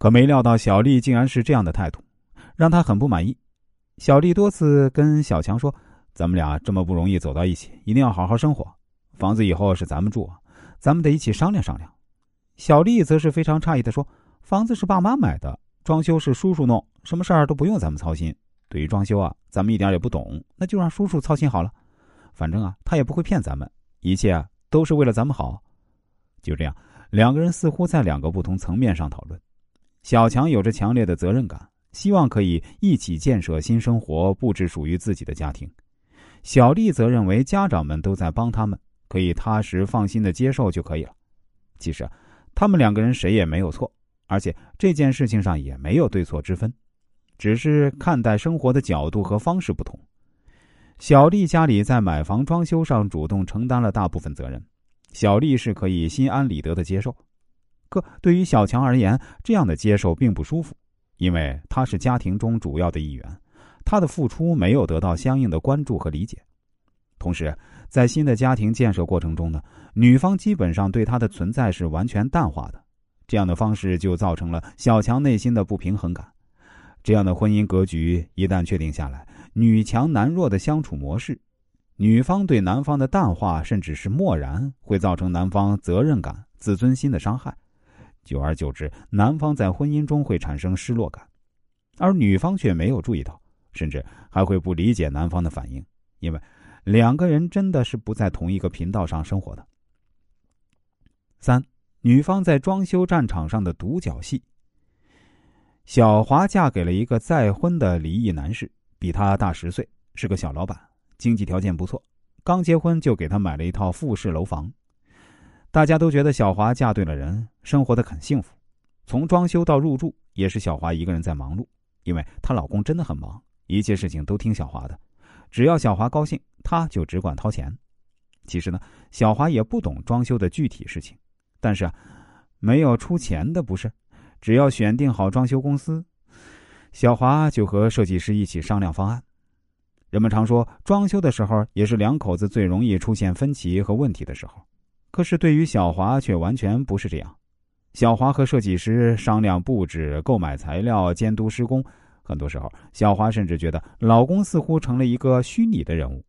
可没料到小丽竟然是这样的态度，让他很不满意。小丽多次跟小强说：“咱们俩这么不容易走到一起，一定要好好生活。房子以后是咱们住，咱们得一起商量商量。”小丽则是非常诧异的说：“房子是爸妈买的，装修是叔叔弄，什么事儿都不用咱们操心。对于装修啊，咱们一点也不懂，那就让叔叔操心好了。反正啊，他也不会骗咱们，一切啊都是为了咱们好。”就这样，两个人似乎在两个不同层面上讨论。小强有着强烈的责任感。希望可以一起建设新生活，布置属于自己的家庭。小丽则认为家长们都在帮他们，可以踏实放心的接受就可以了。其实，他们两个人谁也没有错，而且这件事情上也没有对错之分，只是看待生活的角度和方式不同。小丽家里在买房装修上主动承担了大部分责任，小丽是可以心安理得的接受。可对于小强而言，这样的接受并不舒服。因为他是家庭中主要的一员，他的付出没有得到相应的关注和理解。同时，在新的家庭建设过程中呢，女方基本上对他的存在是完全淡化的。这样的方式就造成了小强内心的不平衡感。这样的婚姻格局一旦确定下来，女强男弱的相处模式，女方对男方的淡化甚至是漠然，会造成男方责任感、自尊心的伤害。久而久之，男方在婚姻中会产生失落感，而女方却没有注意到，甚至还会不理解男方的反应，因为两个人真的是不在同一个频道上生活的。三，女方在装修战场上的独角戏。小华嫁给了一个再婚的离异男士，比她大十岁，是个小老板，经济条件不错，刚结婚就给她买了一套复式楼房。大家都觉得小华嫁对了人，生活的很幸福。从装修到入住，也是小华一个人在忙碌，因为她老公真的很忙，一切事情都听小华的，只要小华高兴，他就只管掏钱。其实呢，小华也不懂装修的具体事情，但是啊，没有出钱的不是，只要选定好装修公司，小华就和设计师一起商量方案。人们常说，装修的时候也是两口子最容易出现分歧和问题的时候。可是对于小华却完全不是这样，小华和设计师商量布置、购买材料、监督施工，很多时候，小华甚至觉得老公似乎成了一个虚拟的人物，